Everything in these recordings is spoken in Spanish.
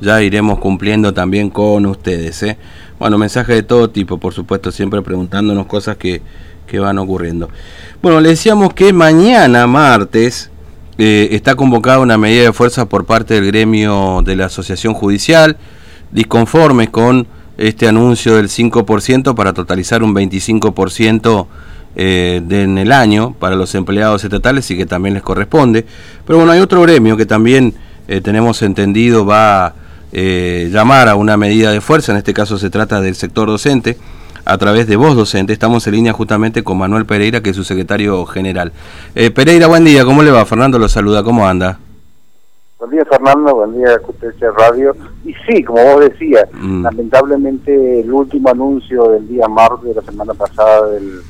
ya iremos cumpliendo también con ustedes. ¿eh? Bueno, mensajes de todo tipo, por supuesto, siempre preguntándonos cosas que, que van ocurriendo. Bueno, le decíamos que mañana, martes, eh, está convocada una medida de fuerza por parte del gremio de la Asociación Judicial, disconformes con este anuncio del 5% para totalizar un 25% eh, en el año para los empleados estatales y que también les corresponde. Pero bueno, hay otro gremio que también eh, tenemos entendido va a eh, llamar a una medida de fuerza, en este caso se trata del sector docente, a través de Voz Docente. Estamos en línea justamente con Manuel Pereira, que es su secretario general. Pereira, buen día, ¿cómo le va? Fernando lo saluda, ¿cómo anda? Buen día Fernando, buen día Justicia Radio. Y sí, como vos decías, mm. lamentablemente el último anuncio del día martes de la semana pasada del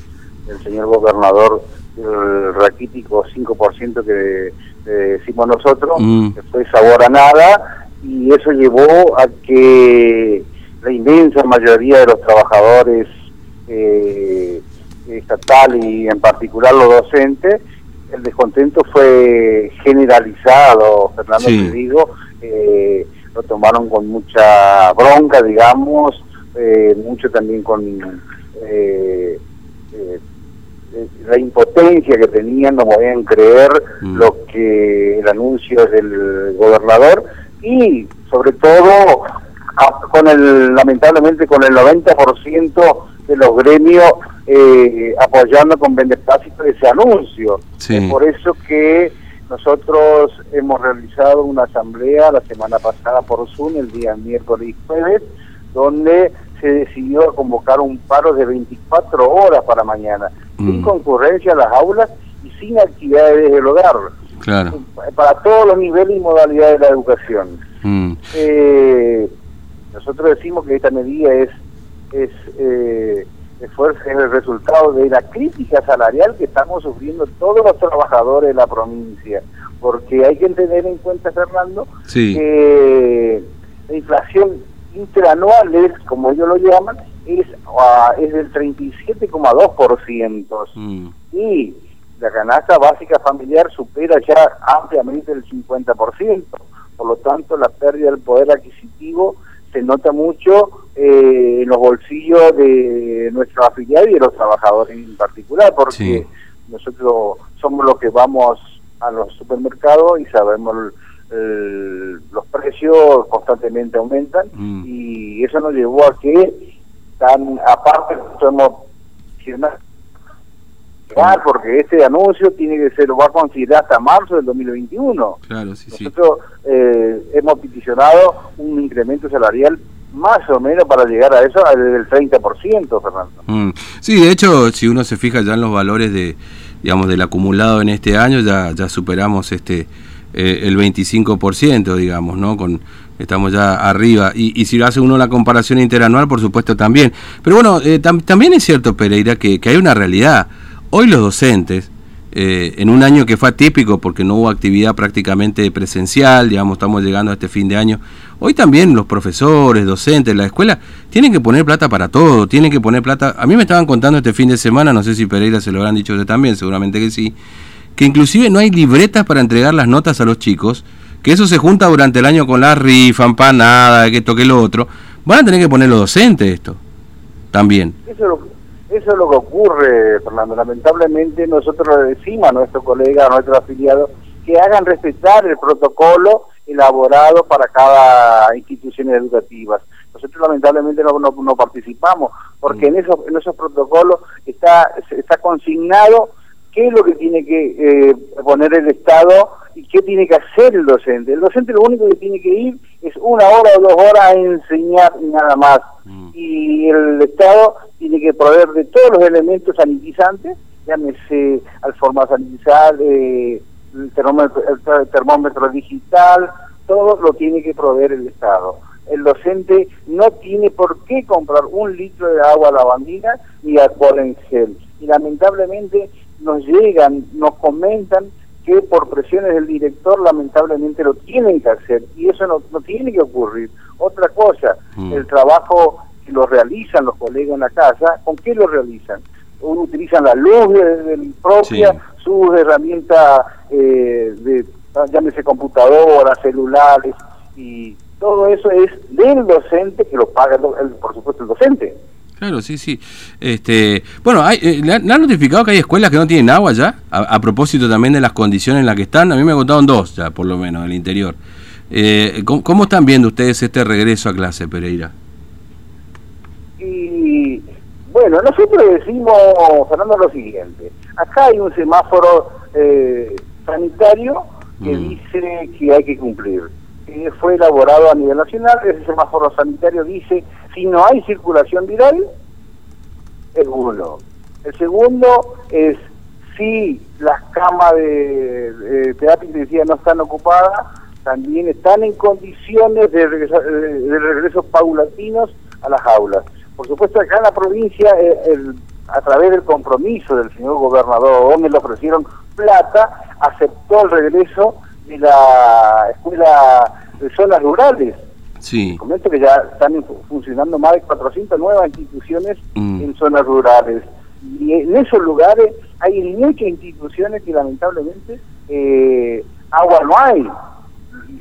el señor gobernador el raquítico 5% que decimos nosotros, mm. que fue sabor a nada, y eso llevó a que la inmensa mayoría de los trabajadores eh, estatales y en particular los docentes, el descontento fue generalizado, Fernando, te digo, eh, lo tomaron con mucha bronca, digamos, eh, mucho también con... Eh, eh la impotencia que tenían, no podían creer mm. lo que el anuncio del gobernador y sobre todo con el lamentablemente con el 90% de los gremios eh, apoyando con beneplácito ese anuncio. Es por eso que nosotros hemos realizado una asamblea la semana pasada por Zoom, el día miércoles y jueves, donde se decidió convocar un paro de 24 horas para mañana sin mm. concurrencia a las aulas y sin actividades del hogar. Claro. Para todos los niveles y modalidades de la educación. Mm. Eh, nosotros decimos que esta medida es es, eh, es el resultado de la crítica salarial que estamos sufriendo todos los trabajadores de la provincia. Porque hay que tener en cuenta, Fernando, que la inflación interanual es, como ellos lo llaman, es, uh, es del 37,2%. Mm. Y la canasta básica familiar supera ya ampliamente el 50%. Por lo tanto, la pérdida del poder adquisitivo se nota mucho eh, en los bolsillos de nuestros afiliados y de los trabajadores en particular, porque nosotros somos los que vamos a los supermercados y sabemos los precios constantemente aumentan mm. y eso nos llevó a que tan aparte somos porque este anuncio tiene que ser, va a considerar hasta marzo del 2021. Claro, sí, Nosotros eh, hemos peticionado un incremento salarial más o menos para llegar a eso del 30%, Fernando. Mm. Sí, de hecho, si uno se fija ya en los valores de digamos del acumulado en este año, ya ya superamos este eh, el 25%, digamos, ¿no? Con estamos ya arriba. Y, y, si hace uno la comparación interanual, por supuesto también. Pero bueno, eh, también es cierto, Pereira, que, que, hay una realidad. Hoy los docentes, eh, en un año que fue atípico porque no hubo actividad prácticamente presencial, digamos, estamos llegando a este fin de año, hoy también los profesores, docentes, la escuela, tienen que poner plata para todo, tienen que poner plata. A mí me estaban contando este fin de semana, no sé si Pereira se lo habrán dicho usted también, seguramente que sí, que inclusive no hay libretas para entregar las notas a los chicos que eso se junta durante el año con la rifa, empanada, que esto, que lo otro, van a tener que poner los docentes esto, también. Eso es, lo, eso es lo que ocurre, Fernando. Lamentablemente nosotros le decimos a nuestros colegas, a nuestros afiliados, que hagan respetar el protocolo elaborado para cada institución educativa. Nosotros lamentablemente no, no, participamos, porque mm. en, esos, en esos protocolos está, está consignado qué es lo que tiene que eh, poner el Estado y qué tiene que hacer el docente. El docente lo único que tiene que ir es una hora o dos horas a enseñar y nada más. Mm. Y el Estado tiene que proveer de todos los elementos sanitizantes, llámese al forma sanitizar, eh, el, termómetro, el termómetro digital, todo lo tiene que proveer el Estado el docente no tiene por qué comprar un litro de agua lavandina ni alcohol en gel. Y lamentablemente nos llegan, nos comentan que por presiones del director lamentablemente lo tienen que hacer y eso no, no tiene que ocurrir. Otra cosa, mm. el trabajo que lo realizan los colegas en la casa, ¿con qué lo realizan? Uno utilizan la luz de, propia, sus herramientas eh, de, llámese computadoras, celulares, y todo eso es del docente que lo paga, el, por supuesto, el docente. Claro, sí, sí. Este, bueno, hay, eh, ¿le, han notificado que hay escuelas que no tienen agua ya? A, propósito también de las condiciones en las que están. A mí me contaron dos ya, por lo menos, del interior. Eh, ¿cómo, están viendo ustedes este regreso a clase, Pereira? Y bueno, nosotros decimos, Fernando, lo siguiente. Acá hay un semáforo eh, sanitario que mm. dice que hay que cumplir. Fue elaborado a nivel nacional, ese semáforo sanitario dice, si no hay circulación viral, es uno. El segundo es si las camas de, de terapia intensiva no están ocupadas, también están en condiciones de, de regreso paulatinos a las aulas. Por supuesto, acá en la provincia, eh, a través del compromiso del señor gobernador, donde le ofrecieron plata, aceptó el regreso de la escuela de zonas rurales. Sí. Comento que ya están funcionando más de 400 nuevas instituciones mm. en zonas rurales. Y en esos lugares hay muchas instituciones que lamentablemente eh, agua no hay.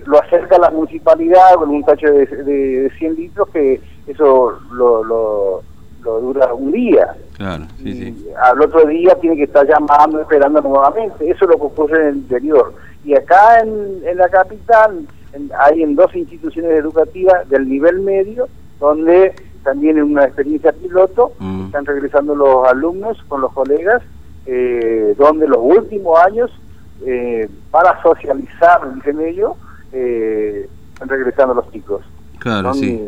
Lo acerca la municipalidad con un tacho de, de 100 litros que eso lo, lo, dura un día. Claro, sí, sí. Al otro día tiene que estar llamando, esperando nuevamente. Eso es lo que ocurre en el interior. Y acá en, en la capital hay en dos instituciones educativas del nivel medio, donde también en una experiencia piloto, mm. están regresando los alumnos con los colegas, eh, donde los últimos años, eh, para socializar, dicen ellos, eh, están regresando los chicos. Claro, sí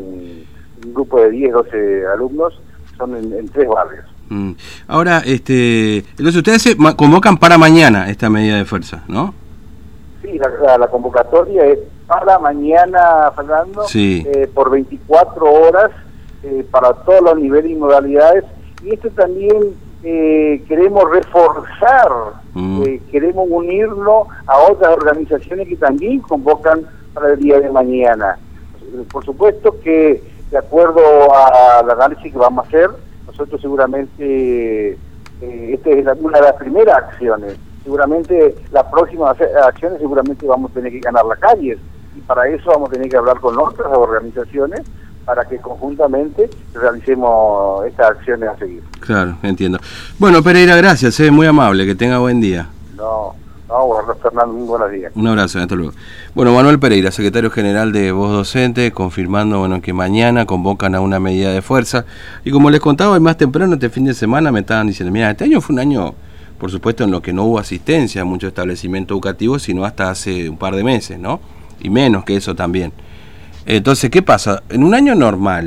un grupo de 10, 12 alumnos, son en, tres barrios. Mm. Ahora, este, entonces ustedes se convocan para mañana esta medida de fuerza, ¿no? Sí, la, convocatoria es para mañana, Fernando, eh, por 24 horas eh, para todos los niveles y modalidades. Y esto también eh, queremos reforzar, mm. queremos unirlo a otras organizaciones que también convocan para el día de mañana. Por supuesto que de acuerdo al análisis que vamos a hacer, nosotros seguramente, eh, esta es una de las primeras acciones, seguramente las próximas acciones seguramente vamos a tener que ganar las calles y para eso vamos a tener que hablar con otras organizaciones para que conjuntamente realicemos estas acciones a seguir. Claro, entiendo. Bueno, Pereira, gracias, es eh, muy amable, que tenga buen día. No, no, bueno, Fernando, muy buenos días. Un abrazo, hasta luego. Bueno, Manuel Pereira, secretario general de Voz Docente, confirmando bueno, que mañana convocan a una medida de fuerza. Y como les contaba más temprano, este fin de semana me estaban diciendo, mira, este año fue un año, por supuesto, en lo que no hubo asistencia a muchos establecimientos educativos, sino hasta hace un par de meses, ¿no? Y menos que eso también. Entonces, ¿qué pasa? En un año normal,